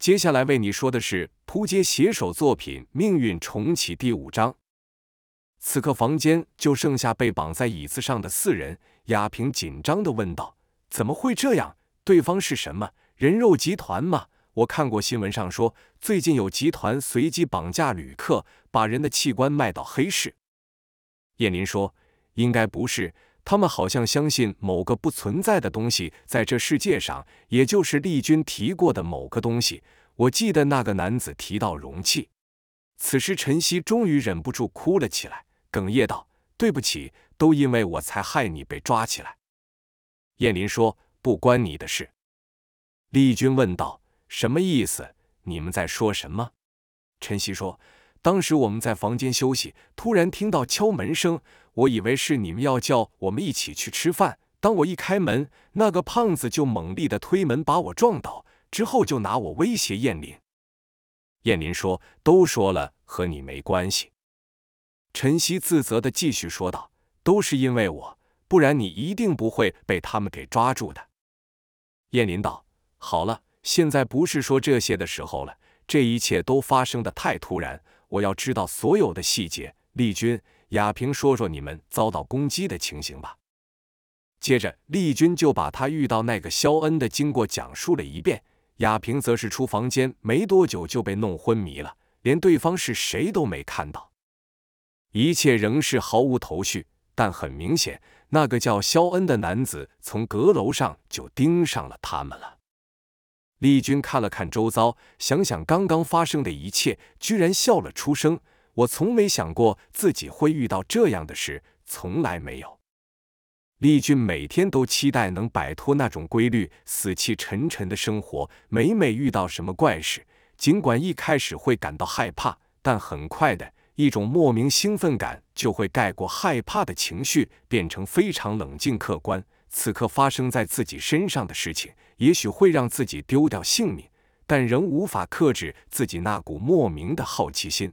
接下来为你说的是扑街写手作品《命运重启》第五章。此刻房间就剩下被绑在椅子上的四人。亚平紧张的问道：“怎么会这样？对方是什么？人肉集团吗？我看过新闻上说，最近有集团随机绑架旅客，把人的器官卖到黑市。”叶林说：“应该不是。”他们好像相信某个不存在的东西在这世界上，也就是丽君提过的某个东西。我记得那个男子提到容器。此时，陈曦终于忍不住哭了起来，哽咽道：“对不起，都因为我才害你被抓起来。”燕林说：“不关你的事。”丽君问道：“什么意思？你们在说什么？”陈曦说。当时我们在房间休息，突然听到敲门声，我以为是你们要叫我们一起去吃饭。当我一开门，那个胖子就猛力的推门把我撞倒，之后就拿我威胁燕林。燕林说：“都说了，和你没关系。”陈曦自责的继续说道：“都是因为我，不然你一定不会被他们给抓住的。”燕林道：“好了，现在不是说这些的时候了，这一切都发生的太突然。”我要知道所有的细节。丽君、亚平，说说你们遭到攻击的情形吧。接着，丽君就把他遇到那个肖恩的经过讲述了一遍。亚平则是出房间没多久就被弄昏迷了，连对方是谁都没看到。一切仍是毫无头绪，但很明显，那个叫肖恩的男子从阁楼上就盯上了他们了。丽君看了看周遭，想想刚刚发生的一切，居然笑了出声。我从没想过自己会遇到这样的事，从来没有。丽君每天都期待能摆脱那种规律、死气沉沉的生活。每每遇到什么怪事，尽管一开始会感到害怕，但很快的一种莫名兴奋感就会盖过害怕的情绪，变成非常冷静客观。此刻发生在自己身上的事情，也许会让自己丢掉性命，但仍无法克制自己那股莫名的好奇心。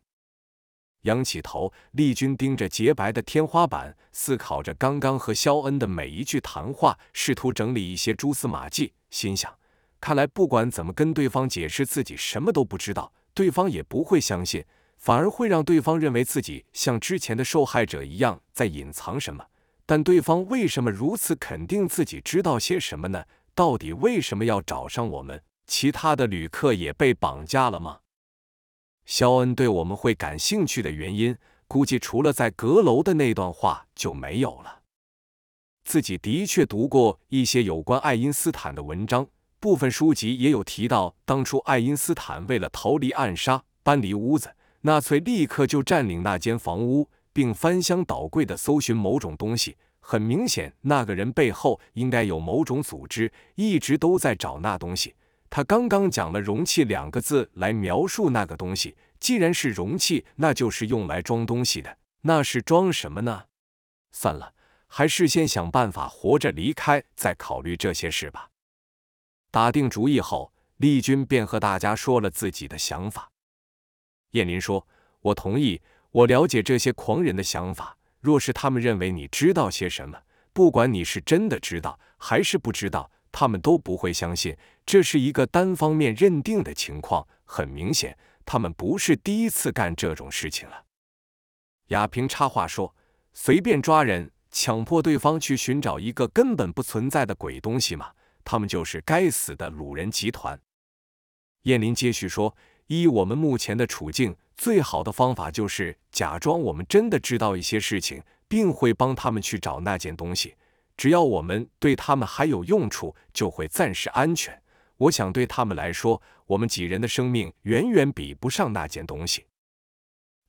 仰起头，丽君盯着洁白的天花板，思考着刚刚和肖恩的每一句谈话，试图整理一些蛛丝马迹。心想：看来不管怎么跟对方解释自己什么都不知道，对方也不会相信，反而会让对方认为自己像之前的受害者一样在隐藏什么。但对方为什么如此肯定自己知道些什么呢？到底为什么要找上我们？其他的旅客也被绑架了吗？肖恩对我们会感兴趣的原因，估计除了在阁楼的那段话就没有了。自己的确读过一些有关爱因斯坦的文章，部分书籍也有提到，当初爱因斯坦为了逃离暗杀，搬离屋子，纳粹立刻就占领那间房屋。并翻箱倒柜的搜寻某种东西，很明显，那个人背后应该有某种组织，一直都在找那东西。他刚刚讲了“容器”两个字来描述那个东西，既然是容器，那就是用来装东西的。那是装什么呢？算了，还是先想办法活着离开，再考虑这些事吧。打定主意后，丽君便和大家说了自己的想法。燕林说：“我同意。”我了解这些狂人的想法。若是他们认为你知道些什么，不管你是真的知道还是不知道，他们都不会相信。这是一个单方面认定的情况。很明显，他们不是第一次干这种事情了。亚平插话说：“随便抓人，强迫对方去寻找一个根本不存在的鬼东西吗？他们就是该死的鲁人集团。”燕林接续说：“依我们目前的处境。”最好的方法就是假装我们真的知道一些事情，并会帮他们去找那件东西。只要我们对他们还有用处，就会暂时安全。我想对他们来说，我们几人的生命远远比不上那件东西。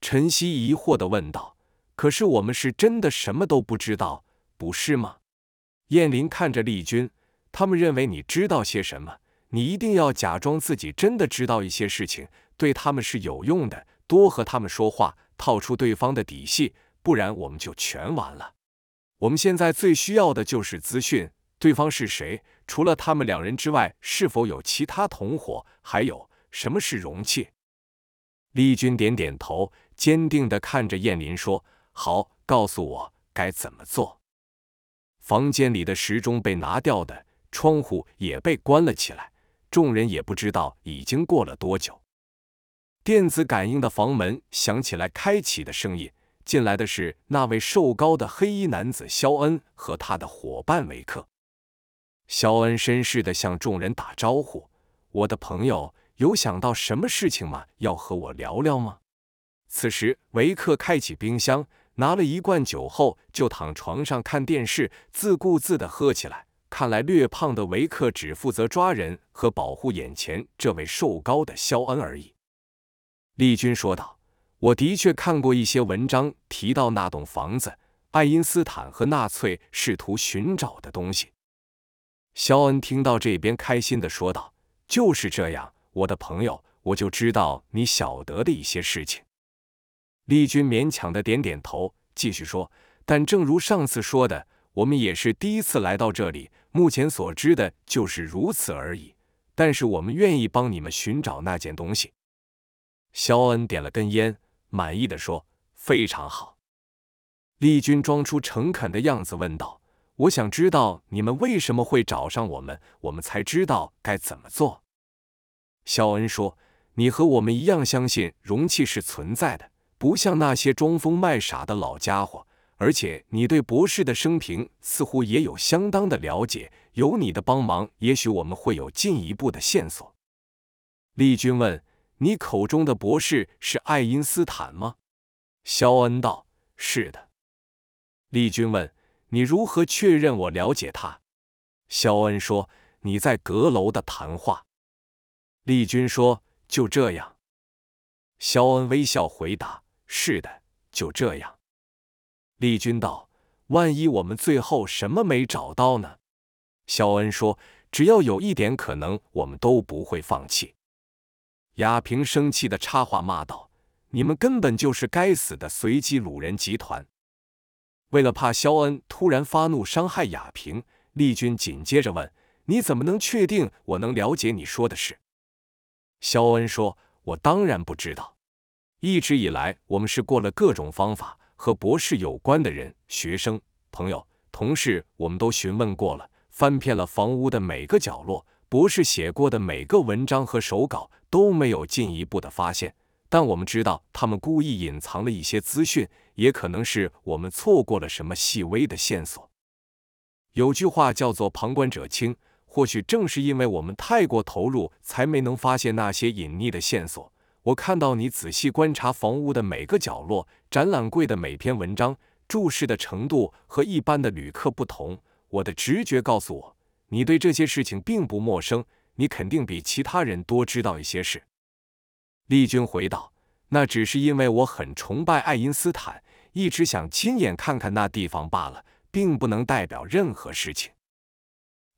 陈曦疑惑的问道：“可是我们是真的什么都不知道，不是吗？”燕林看着丽君，他们认为你知道些什么，你一定要假装自己真的知道一些事情，对他们是有用的。多和他们说话，套出对方的底细，不然我们就全完了。我们现在最需要的就是资讯，对方是谁？除了他们两人之外，是否有其他同伙？还有什么是容器？丽君点点头，坚定的看着燕林说：“好，告诉我该怎么做。”房间里的时钟被拿掉的，窗户也被关了起来。众人也不知道已经过了多久。电子感应的房门响起来开启的声音，进来的是那位瘦高的黑衣男子肖恩和他的伙伴维克。肖恩绅士的向众人打招呼：“我的朋友，有想到什么事情吗？要和我聊聊吗？”此时，维克开启冰箱，拿了一罐酒后，就躺床上看电视，自顾自的喝起来。看来，略胖的维克只负责抓人和保护眼前这位瘦高的肖恩而已。丽君说道：“我的确看过一些文章，提到那栋房子，爱因斯坦和纳粹试图寻找的东西。”肖恩听到这边，开心的说道：“就是这样，我的朋友，我就知道你晓得的一些事情。”丽君勉强的点点头，继续说：“但正如上次说的，我们也是第一次来到这里，目前所知的就是如此而已。但是我们愿意帮你们寻找那件东西。”肖恩点了根烟，满意的说：“非常好。”丽君装出诚恳的样子问道。我想知道你们为什么会找上我们，我们才知道该怎么做。肖恩说：“你和我们一样相信容器是存在的，不像那些装疯卖傻的老家伙。而且你对博士的生平似乎也有相当的了解，有你的帮忙，也许我们会有进一步的线索。”丽君问：“你口中的博士是爱因斯坦吗？”肖恩道：“是的。”丽君问。你如何确认我了解他？肖恩说：“你在阁楼的谈话。”丽君说：“就这样。”肖恩微笑回答：“是的，就这样。”丽君道：“万一我们最后什么没找到呢？”肖恩说：“只要有一点可能，我们都不会放弃。”亚平生气的插话骂道：“你们根本就是该死的随机鲁人集团！”为了怕肖恩突然发怒伤害雅萍，丽君紧接着问：“你怎么能确定我能了解你说的事？”肖恩说：“我当然不知道。一直以来，我们是过了各种方法和博士有关的人、学生、朋友、同事，我们都询问过了，翻遍了房屋的每个角落，博士写过的每个文章和手稿都没有进一步的发现。”但我们知道，他们故意隐藏了一些资讯，也可能是我们错过了什么细微的线索。有句话叫做“旁观者清”，或许正是因为我们太过投入，才没能发现那些隐匿的线索。我看到你仔细观察房屋的每个角落，展览柜的每篇文章，注视的程度和一般的旅客不同。我的直觉告诉我，你对这些事情并不陌生，你肯定比其他人多知道一些事。丽君回道：“那只是因为我很崇拜爱因斯坦，一直想亲眼看看那地方罢了，并不能代表任何事情。”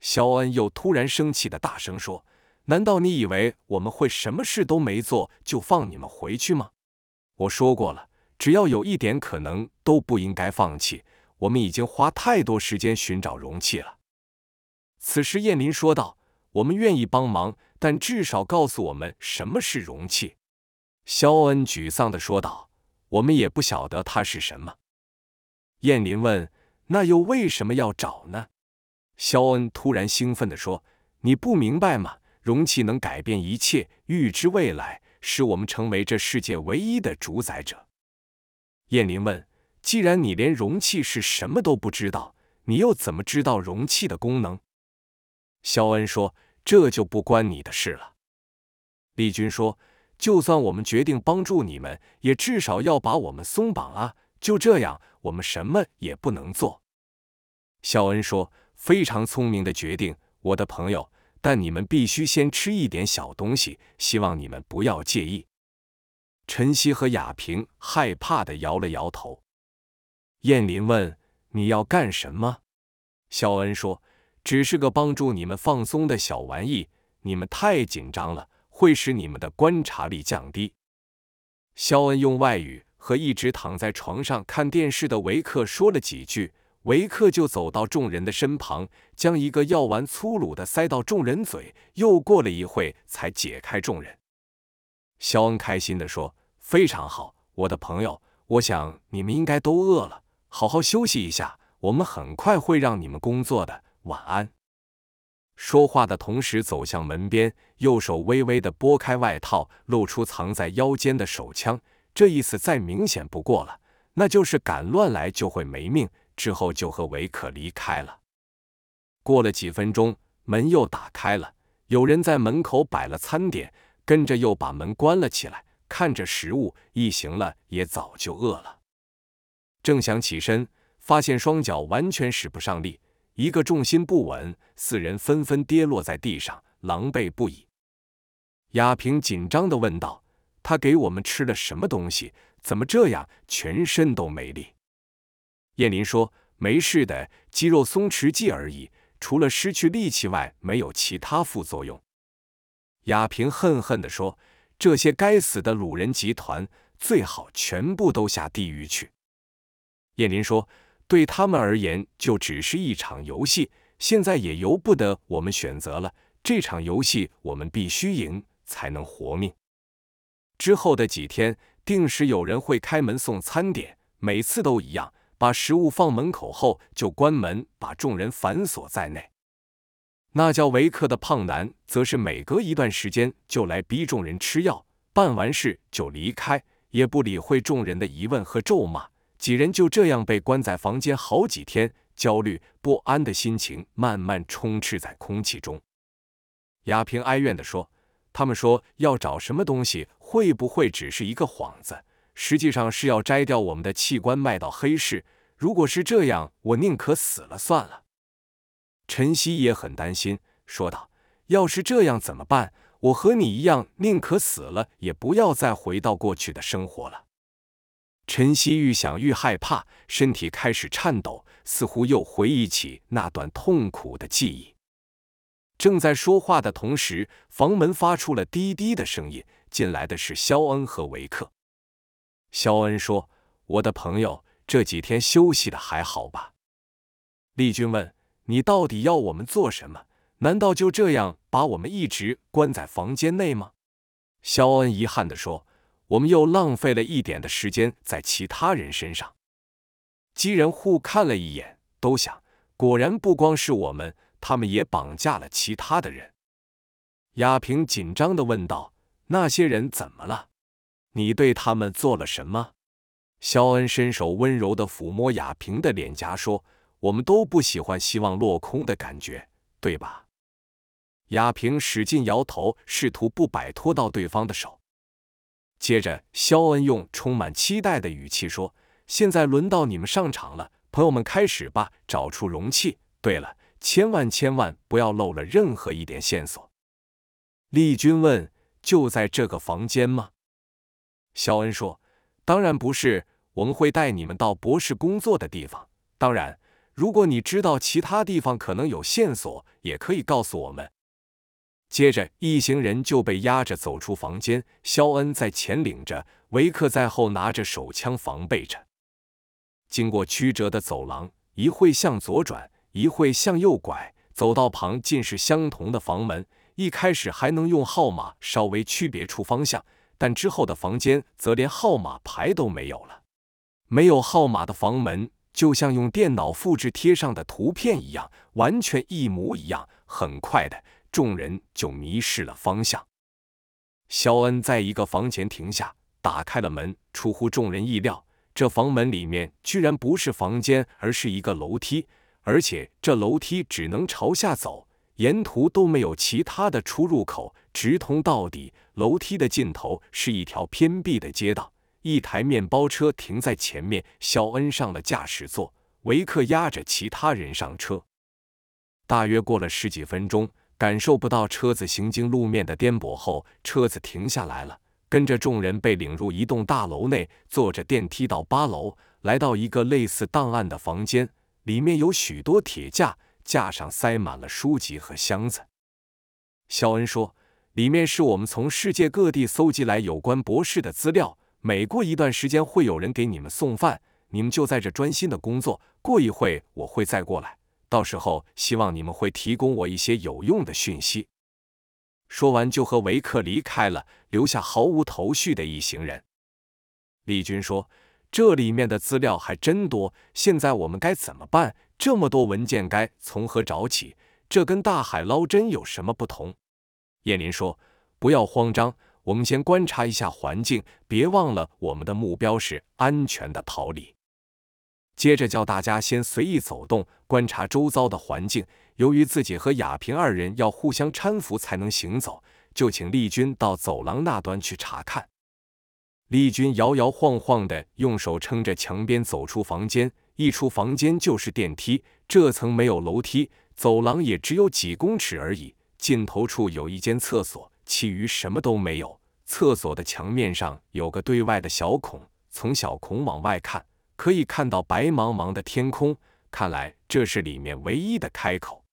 肖恩又突然生气的大声说：“难道你以为我们会什么事都没做就放你们回去吗？我说过了，只要有一点可能，都不应该放弃。我们已经花太多时间寻找容器了。”此时，燕林说道：“我们愿意帮忙，但至少告诉我们什么是容器。”肖恩沮丧的说道：“我们也不晓得它是什么。”燕林问：“那又为什么要找呢？”肖恩突然兴奋的说：“你不明白吗？容器能改变一切，预知未来，使我们成为这世界唯一的主宰者。”燕林问：“既然你连容器是什么都不知道，你又怎么知道容器的功能？”肖恩说：“这就不关你的事了。”丽君说。就算我们决定帮助你们，也至少要把我们松绑啊！就这样，我们什么也不能做。肖恩说：“非常聪明的决定，我的朋友。但你们必须先吃一点小东西，希望你们不要介意。”晨曦和雅萍害怕的摇了摇头。燕林问：“你要干什么？”肖恩说：“只是个帮助你们放松的小玩意。你们太紧张了。”会使你们的观察力降低。肖恩用外语和一直躺在床上看电视的维克说了几句，维克就走到众人的身旁，将一个药丸粗鲁的塞到众人嘴。又过了一会，才解开众人。肖恩开心地说：“非常好，我的朋友，我想你们应该都饿了，好好休息一下。我们很快会让你们工作的。晚安。”说话的同时走向门边，右手微微的拨开外套，露出藏在腰间的手枪。这意思再明显不过了，那就是敢乱来就会没命。之后就和维克离开了。过了几分钟，门又打开了，有人在门口摆了餐点，跟着又把门关了起来。看着食物，一行了也早就饿了。正想起身，发现双脚完全使不上力。一个重心不稳，四人纷纷跌落在地上，狼狈不已。亚平紧张地问道：“他给我们吃了什么东西？怎么这样，全身都没力？”燕林说：“没事的，肌肉松弛剂而已，除了失去力气外，没有其他副作用。”亚平恨恨地说：“这些该死的鲁人集团，最好全部都下地狱去。”燕林说。对他们而言，就只是一场游戏。现在也由不得我们选择了。这场游戏，我们必须赢，才能活命。之后的几天，定时有人会开门送餐点，每次都一样，把食物放门口后就关门，把众人反锁在内。那叫维克的胖男，则是每隔一段时间就来逼众人吃药，办完事就离开，也不理会众人的疑问和咒骂。几人就这样被关在房间好几天，焦虑不安的心情慢慢充斥在空气中。亚平哀怨地说：“他们说要找什么东西，会不会只是一个幌子？实际上是要摘掉我们的器官卖到黑市。如果是这样，我宁可死了算了。”陈曦也很担心，说道：“要是这样怎么办？我和你一样，宁可死了，也不要再回到过去的生活了。”陈曦愈想愈害怕，身体开始颤抖，似乎又回忆起那段痛苦的记忆。正在说话的同时，房门发出了滴滴的声音，进来的是肖恩和维克。肖恩说：“我的朋友，这几天休息的还好吧？”丽君问：“你到底要我们做什么？难道就这样把我们一直关在房间内吗？”肖恩遗憾地说。我们又浪费了一点的时间在其他人身上。几人互看了一眼，都想：果然不光是我们，他们也绑架了其他的人。亚平紧张的问道：“那些人怎么了？你对他们做了什么？”肖恩伸手温柔的抚摸亚平的脸颊，说：“我们都不喜欢希望落空的感觉，对吧？”亚平使劲摇头，试图不摆脱到对方的手。接着，肖恩用充满期待的语气说：“现在轮到你们上场了，朋友们，开始吧！找出容器。对了，千万千万不要漏了任何一点线索。”丽君问：“就在这个房间吗？”肖恩说：“当然不是，我们会带你们到博士工作的地方。当然，如果你知道其他地方可能有线索，也可以告诉我们。”接着，一行人就被押着走出房间。肖恩在前领着，维克在后拿着手枪防备着。经过曲折的走廊，一会向左转，一会向右拐，走道旁尽是相同的房门。一开始还能用号码稍微区别出方向，但之后的房间则连号码牌都没有了。没有号码的房门，就像用电脑复制贴上的图片一样，完全一模一样。很快的。众人就迷失了方向。肖恩在一个房前停下，打开了门。出乎众人意料，这房门里面居然不是房间，而是一个楼梯，而且这楼梯只能朝下走，沿途都没有其他的出入口，直通到底。楼梯的尽头是一条偏僻的街道，一台面包车停在前面。肖恩上了驾驶座，维克押着其他人上车。大约过了十几分钟。感受不到车子行经路面的颠簸后，车子停下来了。跟着众人被领入一栋大楼内，坐着电梯到八楼，来到一个类似档案的房间，里面有许多铁架，架上塞满了书籍和箱子。肖恩说：“里面是我们从世界各地搜集来有关博士的资料。每过一段时间会有人给你们送饭，你们就在这专心的工作。过一会我会再过来。”到时候，希望你们会提供我一些有用的讯息。说完，就和维克离开了，留下毫无头绪的一行人。丽君说：“这里面的资料还真多，现在我们该怎么办？这么多文件，该从何找起？这跟大海捞针有什么不同？”叶林说：“不要慌张，我们先观察一下环境，别忘了我们的目标是安全的逃离。”接着叫大家先随意走动，观察周遭的环境。由于自己和亚平二人要互相搀扶才能行走，就请丽君到走廊那端去查看。丽君摇摇晃晃的用手撑着墙边走出房间，一出房间就是电梯。这层没有楼梯，走廊也只有几公尺而已。尽头处有一间厕所，其余什么都没有。厕所的墙面上有个对外的小孔，从小孔往外看。可以看到白茫茫的天空，看来这是里面唯一的开口。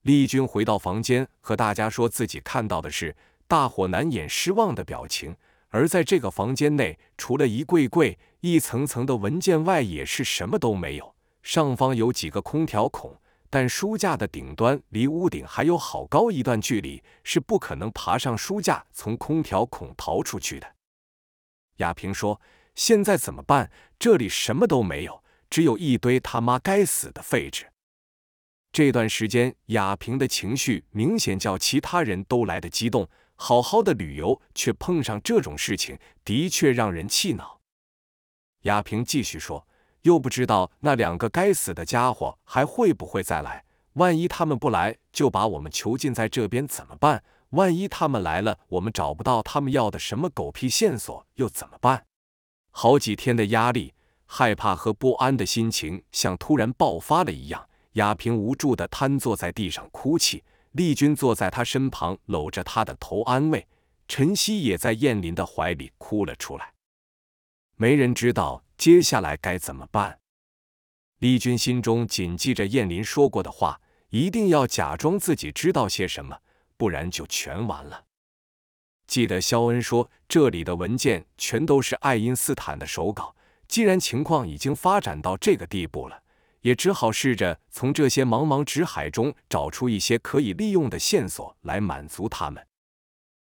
丽君回到房间，和大家说自己看到的是，大伙难掩失望的表情。而在这个房间内，除了一柜柜、一层层的文件外，也是什么都没有。上方有几个空调孔，但书架的顶端离屋顶还有好高一段距离，是不可能爬上书架从空调孔逃出去的。亚平说。现在怎么办？这里什么都没有，只有一堆他妈该死的废纸。这段时间，亚平的情绪明显叫其他人都来的激动。好好的旅游，却碰上这种事情，的确让人气恼。亚平继续说：“又不知道那两个该死的家伙还会不会再来。万一他们不来，就把我们囚禁在这边怎么办？万一他们来了，我们找不到他们要的什么狗屁线索，又怎么办？”好几天的压力、害怕和不安的心情像突然爆发了一样。亚平无助地瘫坐在地上哭泣，丽君坐在他身旁搂着他的头安慰，陈曦也在燕林的怀里哭了出来。没人知道接下来该怎么办。丽君心中谨记着燕林说过的话，一定要假装自己知道些什么，不然就全完了。记得肖恩说，这里的文件全都是爱因斯坦的手稿。既然情况已经发展到这个地步了，也只好试着从这些茫茫纸海中找出一些可以利用的线索来满足他们。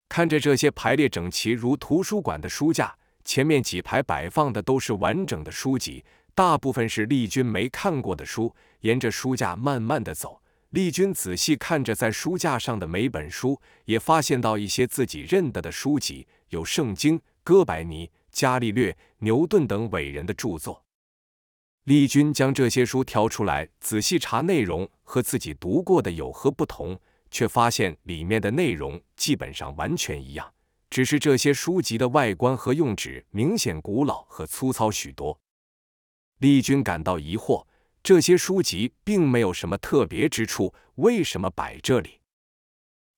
看着这些排列整齐如图书馆的书架，前面几排摆放的都是完整的书籍，大部分是丽君没看过的书。沿着书架慢慢的走。丽君仔细看着在书架上的每本书，也发现到一些自己认得的书籍，有圣经、哥白尼、伽利略、牛顿等伟人的著作。丽君将这些书挑出来，仔细查内容和自己读过的有何不同，却发现里面的内容基本上完全一样，只是这些书籍的外观和用纸明显古老和粗糙许多。丽君感到疑惑。这些书籍并没有什么特别之处，为什么摆这里？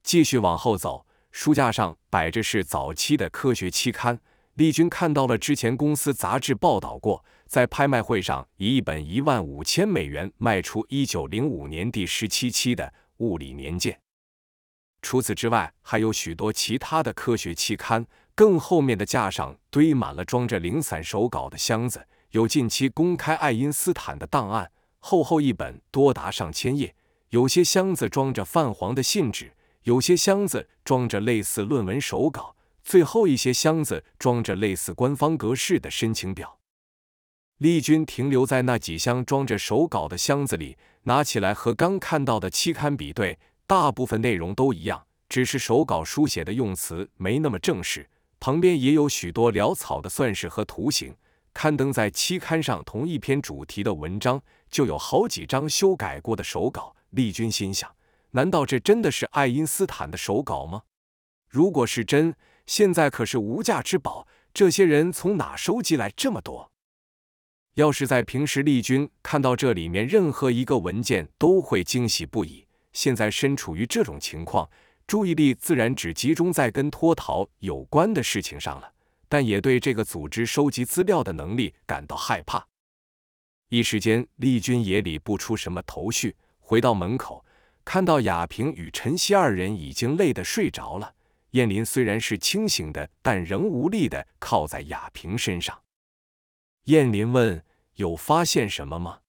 继续往后走，书架上摆着是早期的科学期刊。丽君看到了之前公司杂志报道过，在拍卖会上以一本一万五千美元卖出一九零五年第十七期的《物理年鉴》。除此之外，还有许多其他的科学期刊。更后面的架上堆满了装着零散手稿的箱子。有近期公开爱因斯坦的档案，厚厚一本，多达上千页。有些箱子装着泛黄的信纸，有些箱子装着类似论文手稿，最后一些箱子装着类似官方格式的申请表。丽君停留在那几箱装着手稿的箱子里，拿起来和刚看到的期刊比对，大部分内容都一样，只是手稿书写的用词没那么正式，旁边也有许多潦草的算式和图形。刊登在期刊上同一篇主题的文章，就有好几张修改过的手稿。丽君心想：难道这真的是爱因斯坦的手稿吗？如果是真，现在可是无价之宝。这些人从哪收集来这么多？要是在平时，丽君看到这里面任何一个文件都会惊喜不已。现在身处于这种情况，注意力自然只集中在跟脱逃有关的事情上了。但也对这个组织收集资料的能力感到害怕。一时间，丽君也理不出什么头绪。回到门口，看到亚平与陈曦二人已经累得睡着了。燕林虽然是清醒的，但仍无力的靠在亚平身上。燕林问：“有发现什么吗？”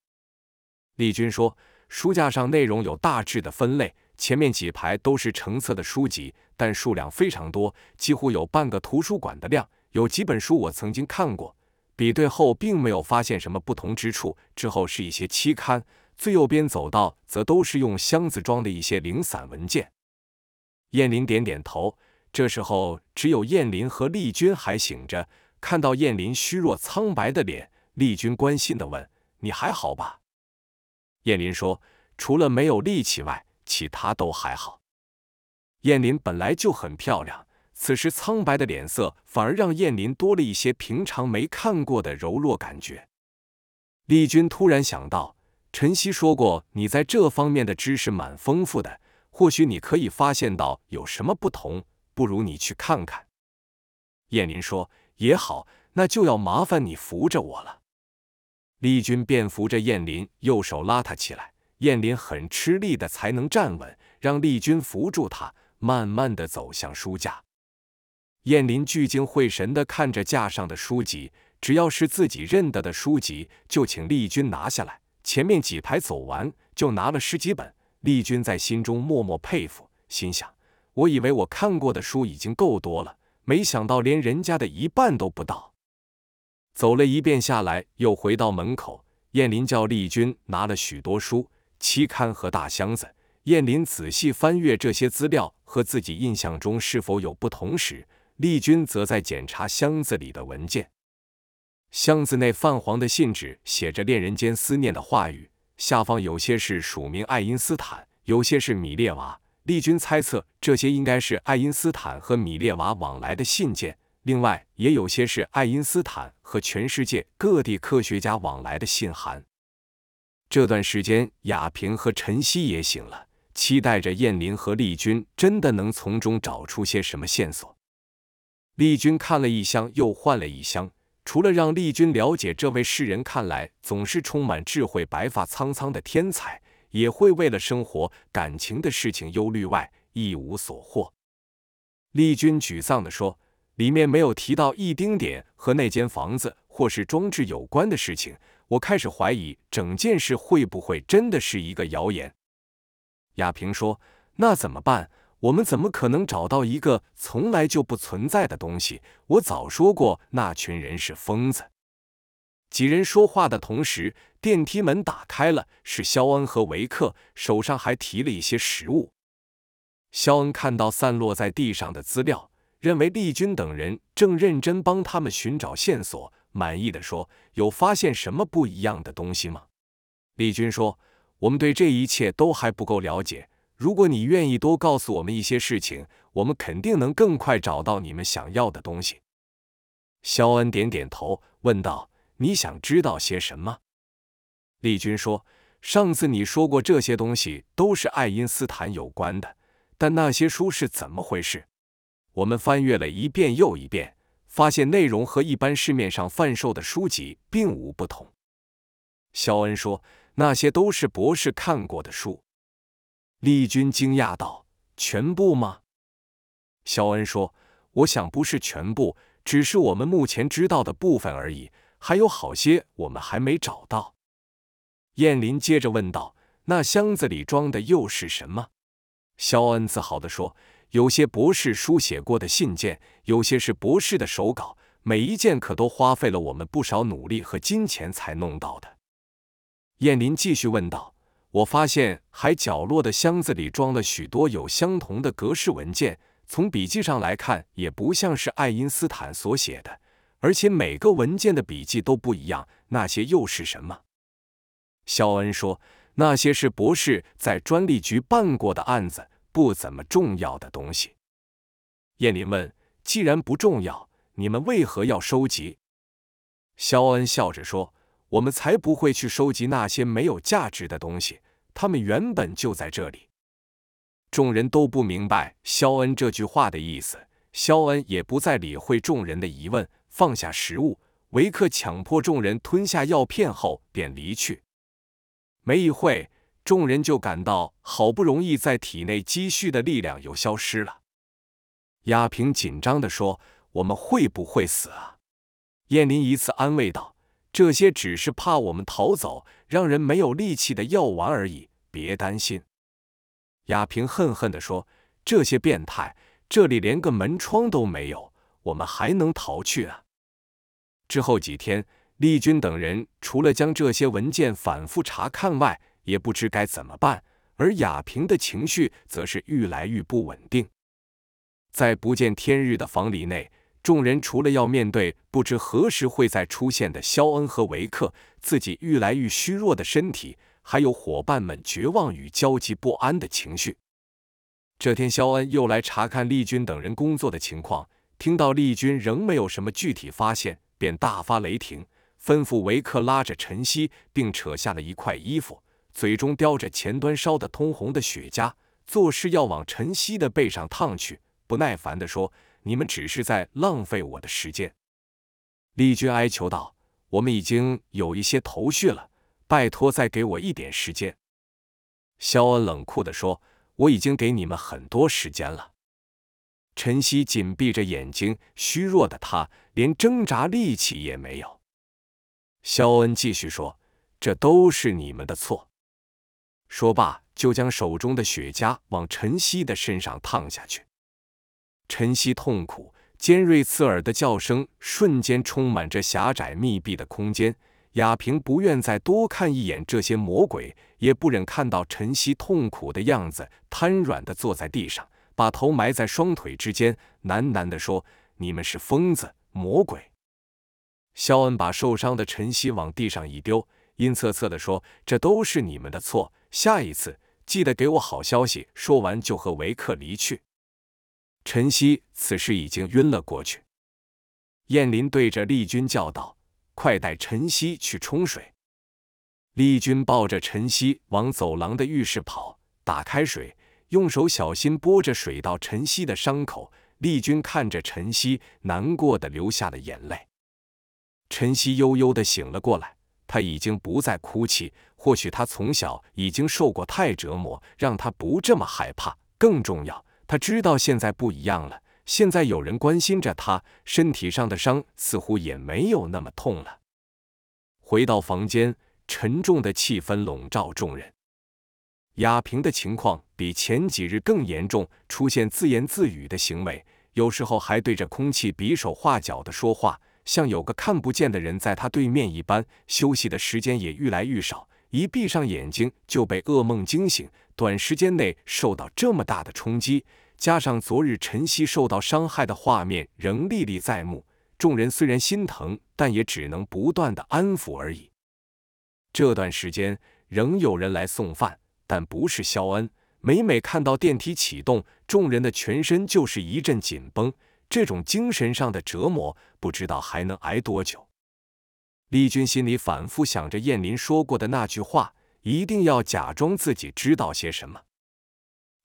丽君说：“书架上内容有大致的分类，前面几排都是成册的书籍，但数量非常多，几乎有半个图书馆的量。”有几本书我曾经看过，比对后并没有发现什么不同之处。之后是一些期刊，最右边走道则都是用箱子装的一些零散文件。燕林点点头。这时候，只有燕林和丽君还醒着。看到燕林虚弱苍白的脸，丽君关心的问：“你还好吧？”燕林说：“除了没有力气外，其他都还好。”燕林本来就很漂亮，此时苍白的脸色反而让燕林多了一些平常没看过的柔弱感觉。丽君突然想到，晨曦说过你在这方面的知识蛮丰富的，或许你可以发现到有什么不同。不如你去看看。燕林说：“也好，那就要麻烦你扶着我了。”丽君便扶着燕林，右手拉他起来。燕林很吃力的才能站稳，让丽君扶住他，慢慢的走向书架。燕林聚精会神的看着架上的书籍，只要是自己认得的书籍，就请丽君拿下来。前面几排走完，就拿了十几本。丽君在心中默默佩服，心想。我以为我看过的书已经够多了，没想到连人家的一半都不到。走了一遍下来，又回到门口。燕林叫丽君拿了许多书、期刊和大箱子。燕林仔细翻阅这些资料，和自己印象中是否有不同时，丽君则在检查箱子里的文件。箱子内泛黄的信纸写着恋人间思念的话语，下方有些是署名爱因斯坦，有些是米列娃。丽君猜测，这些应该是爱因斯坦和米列娃往来的信件，另外也有些是爱因斯坦和全世界各地科学家往来的信函。这段时间，亚平和陈曦也醒了，期待着燕林和丽君真的能从中找出些什么线索。丽君看了一箱，又换了一箱，除了让丽君了解这位世人看来总是充满智慧、白发苍苍的天才。也会为了生活、感情的事情忧虑外，一无所获。丽君沮丧地说：“里面没有提到一丁点和那间房子或是装置有关的事情，我开始怀疑整件事会不会真的是一个谣言。”亚平说：“那怎么办？我们怎么可能找到一个从来就不存在的东西？我早说过，那群人是疯子。”几人说话的同时，电梯门打开了，是肖恩和维克，手上还提了一些食物。肖恩看到散落在地上的资料，认为丽君等人正认真帮他们寻找线索，满意的说：“有发现什么不一样的东西吗？”丽君说：“我们对这一切都还不够了解，如果你愿意多告诉我们一些事情，我们肯定能更快找到你们想要的东西。”肖恩点点头，问道。你想知道些什么？丽君说：“上次你说过这些东西都是爱因斯坦有关的，但那些书是怎么回事？”我们翻阅了一遍又一遍，发现内容和一般市面上贩售的书籍并无不同。肖恩说：“那些都是博士看过的书。”丽君惊讶道：“全部吗？”肖恩说：“我想不是全部，只是我们目前知道的部分而已。”还有好些我们还没找到。燕林接着问道：“那箱子里装的又是什么？”肖恩自豪地说：“有些博士书写过的信件，有些是博士的手稿，每一件可都花费了我们不少努力和金钱才弄到的。”燕林继续问道：“我发现还角落的箱子里装了许多有相同的格式文件，从笔记上来看，也不像是爱因斯坦所写的。”而且每个文件的笔记都不一样，那些又是什么？肖恩说：“那些是博士在专利局办过的案子，不怎么重要的东西。”燕林问：“既然不重要，你们为何要收集？”肖恩笑着说：“我们才不会去收集那些没有价值的东西，他们原本就在这里。”众人都不明白肖恩这句话的意思，肖恩也不再理会众人的疑问。放下食物，维克强迫众人吞下药片后便离去。没一会，众人就感到好不容易在体内积蓄的力量又消失了。亚平紧张地说：“我们会不会死啊？”燕林一次安慰道：“这些只是怕我们逃走，让人没有力气的药丸而已，别担心。”亚平恨恨地说：“这些变态，这里连个门窗都没有，我们还能逃去啊？”之后几天，丽君等人除了将这些文件反复查看外，也不知该怎么办。而雅萍的情绪则是愈来愈不稳定。在不见天日的房里内，众人除了要面对不知何时会再出现的肖恩和维克，自己愈来愈虚弱的身体，还有伙伴们绝望与焦急不安的情绪。这天，肖恩又来查看丽君等人工作的情况，听到丽君仍没有什么具体发现，便大发雷霆，吩咐维克拉着晨曦，并扯下了一块衣服。嘴中叼着前端烧得通红的雪茄，做事要往晨曦的背上烫去，不耐烦地说：“你们只是在浪费我的时间。”丽君哀求道：“我们已经有一些头绪了，拜托再给我一点时间。”肖恩冷酷地说：“我已经给你们很多时间了。”晨曦紧闭着眼睛，虚弱的他连挣扎力气也没有。肖恩继续说：“这都是你们的错。”说罢，就将手中的雪茄往晨曦的身上烫下去。晨曦痛苦、尖锐刺耳的叫声瞬间充满着狭窄密闭的空间。雅萍不愿再多看一眼这些魔鬼，也不忍看到晨曦痛苦的样子，瘫软的坐在地上，把头埋在双腿之间，喃喃地说：“你们是疯子、魔鬼。”肖恩把受伤的晨曦往地上一丢，阴恻恻地说：“这都是你们的错。”下一次记得给我好消息。说完，就和维克离去。晨曦此时已经晕了过去。燕林对着丽君叫道：“快带晨曦去冲水。”丽君抱着晨曦往走廊的浴室跑，打开水，用手小心拨着水到晨曦的伤口。丽君看着晨曦，难过的流下了眼泪。晨曦悠悠的醒了过来。他已经不再哭泣，或许他从小已经受过太折磨，让他不这么害怕。更重要，他知道现在不一样了，现在有人关心着他，身体上的伤似乎也没有那么痛了。回到房间，沉重的气氛笼罩众人。雅萍的情况比前几日更严重，出现自言自语的行为，有时候还对着空气比手画脚的说话。像有个看不见的人在他对面一般，休息的时间也愈来愈少，一闭上眼睛就被噩梦惊醒。短时间内受到这么大的冲击，加上昨日晨曦受到伤害的画面仍历历在目，众人虽然心疼，但也只能不断的安抚而已。这段时间仍有人来送饭，但不是肖恩。每每看到电梯启动，众人的全身就是一阵紧绷。这种精神上的折磨，不知道还能挨多久。丽君心里反复想着燕林说过的那句话，一定要假装自己知道些什么。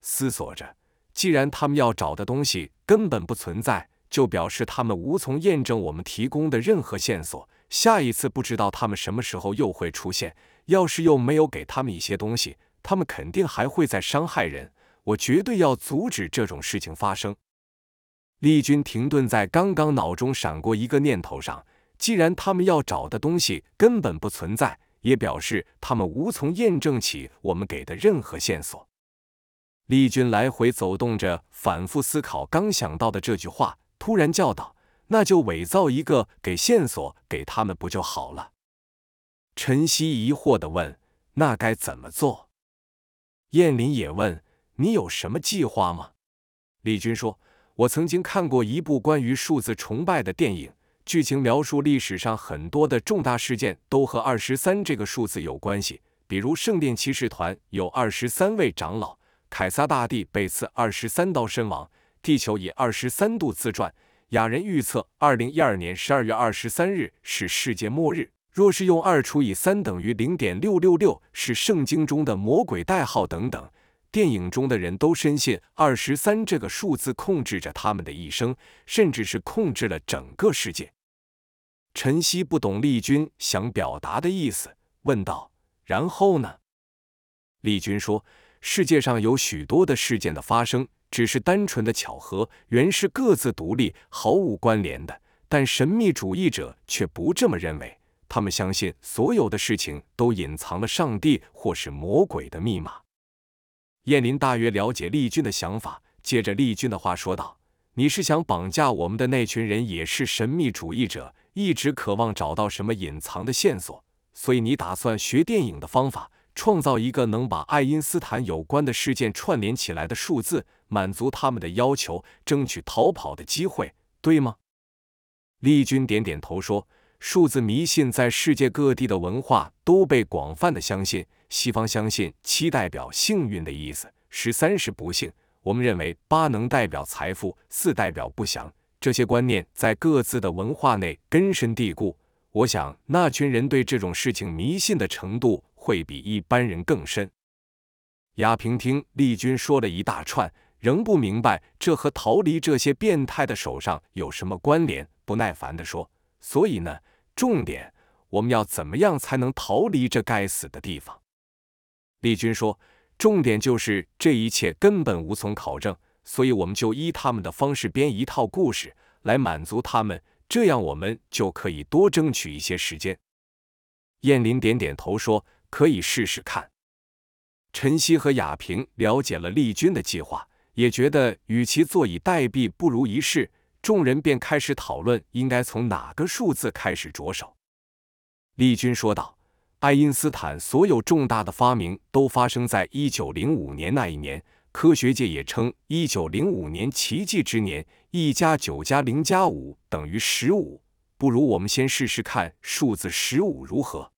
思索着，既然他们要找的东西根本不存在，就表示他们无从验证我们提供的任何线索。下一次不知道他们什么时候又会出现。要是又没有给他们一些东西，他们肯定还会再伤害人。我绝对要阻止这种事情发生。丽君停顿在刚刚脑中闪过一个念头上，既然他们要找的东西根本不存在，也表示他们无从验证起我们给的任何线索。丽君来回走动着，反复思考刚想到的这句话，突然叫道：“那就伪造一个给线索给他们不就好了？”陈曦疑惑的问：“那该怎么做？”燕林也问：“你有什么计划吗？”丽君说。我曾经看过一部关于数字崇拜的电影，剧情描述历史上很多的重大事件都和二十三这个数字有关系。比如圣殿骑士团有二十三位长老，凯撒大帝被刺二十三刀身亡，地球以二十三度自转，雅人预测二零一二年十二月二十三日是世界末日。若是用二除以三等于零点六六六，是圣经中的魔鬼代号等等。电影中的人都深信二十三这个数字控制着他们的一生，甚至是控制了整个世界。陈曦不懂丽君想表达的意思，问道：“然后呢？”丽君说：“世界上有许多的事件的发生，只是单纯的巧合，原是各自独立、毫无关联的。但神秘主义者却不这么认为，他们相信所有的事情都隐藏了上帝或是魔鬼的密码。”燕林大约了解丽君的想法，接着丽君的话说道：“你是想绑架我们的那群人，也是神秘主义者，一直渴望找到什么隐藏的线索，所以你打算学电影的方法，创造一个能把爱因斯坦有关的事件串联起来的数字，满足他们的要求，争取逃跑的机会，对吗？丽君点点头说：“数字迷信在世界各地的文化都被广泛的相信。西方相信七代表幸运的意思，十三是不幸。我们认为八能代表财富，四代表不祥。这些观念在各自的文化内根深蒂固。我想，那群人对这种事情迷信的程度会比一般人更深。”亚平听丽君说了一大串，仍不明白这和逃离这些变态的手上有什么关联。不耐烦地说：“所以呢，重点，我们要怎么样才能逃离这该死的地方？”丽君说：“重点就是这一切根本无从考证，所以我们就依他们的方式编一套故事来满足他们，这样我们就可以多争取一些时间。”燕林点点头说：“可以试试看。”陈曦和雅萍了解了丽君的计划，也觉得与其坐以待毙，不如一试。众人便开始讨论应该从哪个数字开始着手。丽君说道：“爱因斯坦所有重大的发明都发生在一九零五年那一年，科学界也称一九零五年奇迹之年。一加九加零加五等于十五，不如我们先试试看数字十五如何？”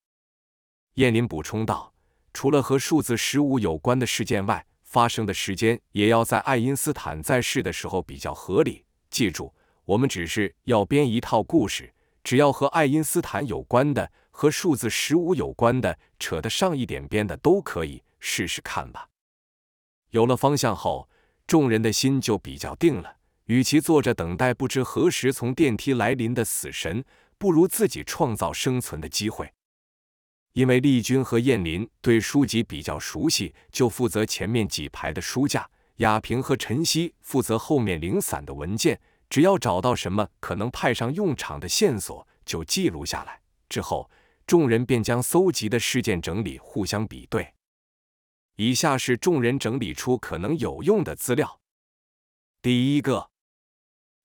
燕林补充道：“除了和数字十五有关的事件外，发生的时间也要在爱因斯坦在世的时候比较合理。记住。”我们只是要编一套故事，只要和爱因斯坦有关的、和数字十五有关的、扯得上一点边的都可以，试试看吧。有了方向后，众人的心就比较定了。与其坐着等待不知何时从电梯来临的死神，不如自己创造生存的机会。因为丽君和燕林对书籍比较熟悉，就负责前面几排的书架；雅萍和陈曦负责后面零散的文件。只要找到什么可能派上用场的线索，就记录下来。之后，众人便将搜集的事件整理，互相比对。以下是众人整理出可能有用的资料。第一个，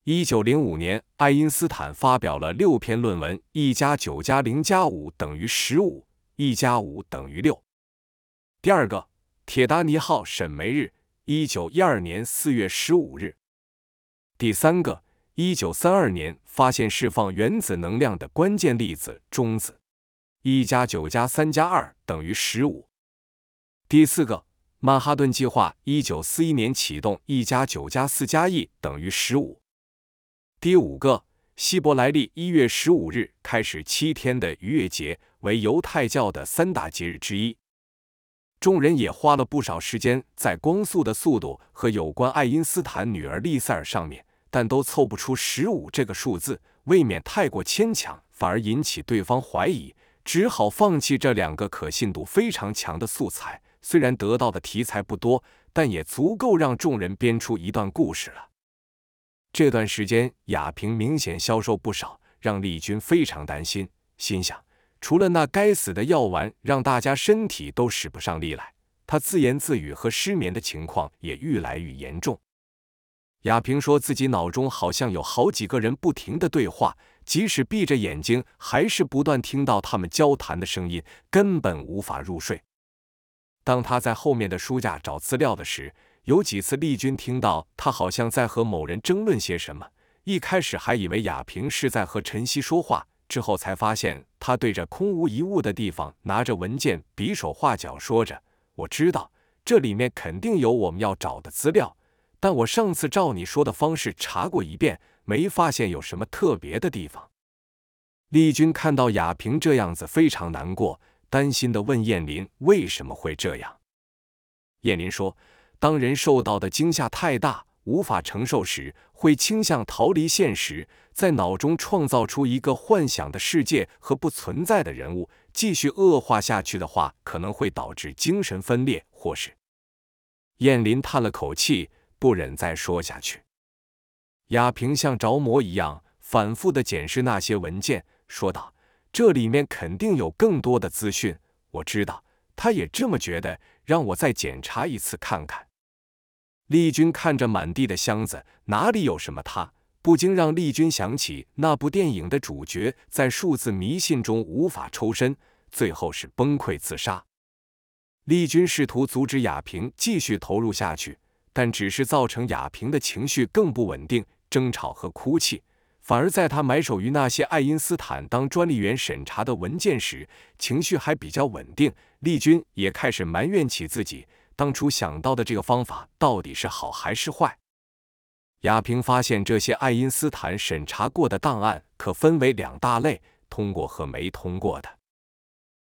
一九零五年，爱因斯坦发表了六篇论文：一加九加零加五等于十五，一加五等于六。第二个，铁达尼号沈煤日，一九一二年四月十五日。第三个，一九三二年发现释放原子能量的关键粒子中子，一加九加三加二等于十五。第四个，曼哈顿计划一九四一年启动，一加九加四加一等于十五。第五个，希伯来历一月十五日开始七天的逾越节，为犹太教的三大节日之一。众人也花了不少时间在光速的速度和有关爱因斯坦女儿丽塞尔上面，但都凑不出十五这个数字，未免太过牵强，反而引起对方怀疑，只好放弃这两个可信度非常强的素材。虽然得到的题材不多，但也足够让众人编出一段故事了。这段时间，雅萍明显消瘦不少，让丽君非常担心，心想。除了那该死的药丸，让大家身体都使不上力来。她自言自语和失眠的情况也愈来愈严重。亚萍说自己脑中好像有好几个人不停的对话，即使闭着眼睛，还是不断听到他们交谈的声音，根本无法入睡。当他在后面的书架找资料的时，有几次丽君听到他好像在和某人争论些什么。一开始还以为亚平是在和晨曦说话。之后才发现，他对着空无一物的地方拿着文件，比手画脚，说着：“我知道这里面肯定有我们要找的资料，但我上次照你说的方式查过一遍，没发现有什么特别的地方。”丽君看到雅萍这样子，非常难过，担心的问燕林：“为什么会这样？”燕林说：“当人受到的惊吓太大。”无法承受时，会倾向逃离现实，在脑中创造出一个幻想的世界和不存在的人物。继续恶化下去的话，可能会导致精神分裂，或是……燕林叹了口气，不忍再说下去。亚平像着魔一样，反复的检视那些文件，说道：“这里面肯定有更多的资讯。我知道，他也这么觉得。让我再检查一次，看看。”丽君看着满地的箱子，哪里有什么？他不禁让丽君想起那部电影的主角在数字迷信中无法抽身，最后是崩溃自杀。丽君试图阻止亚平继续投入下去，但只是造成亚平的情绪更不稳定，争吵和哭泣。反而在他埋首于那些爱因斯坦当专利员审查的文件时，情绪还比较稳定。丽君也开始埋怨起自己当初想到的这个方法到底是好还是坏。亚平发现，这些爱因斯坦审查过的档案可分为两大类：通过和没通过的。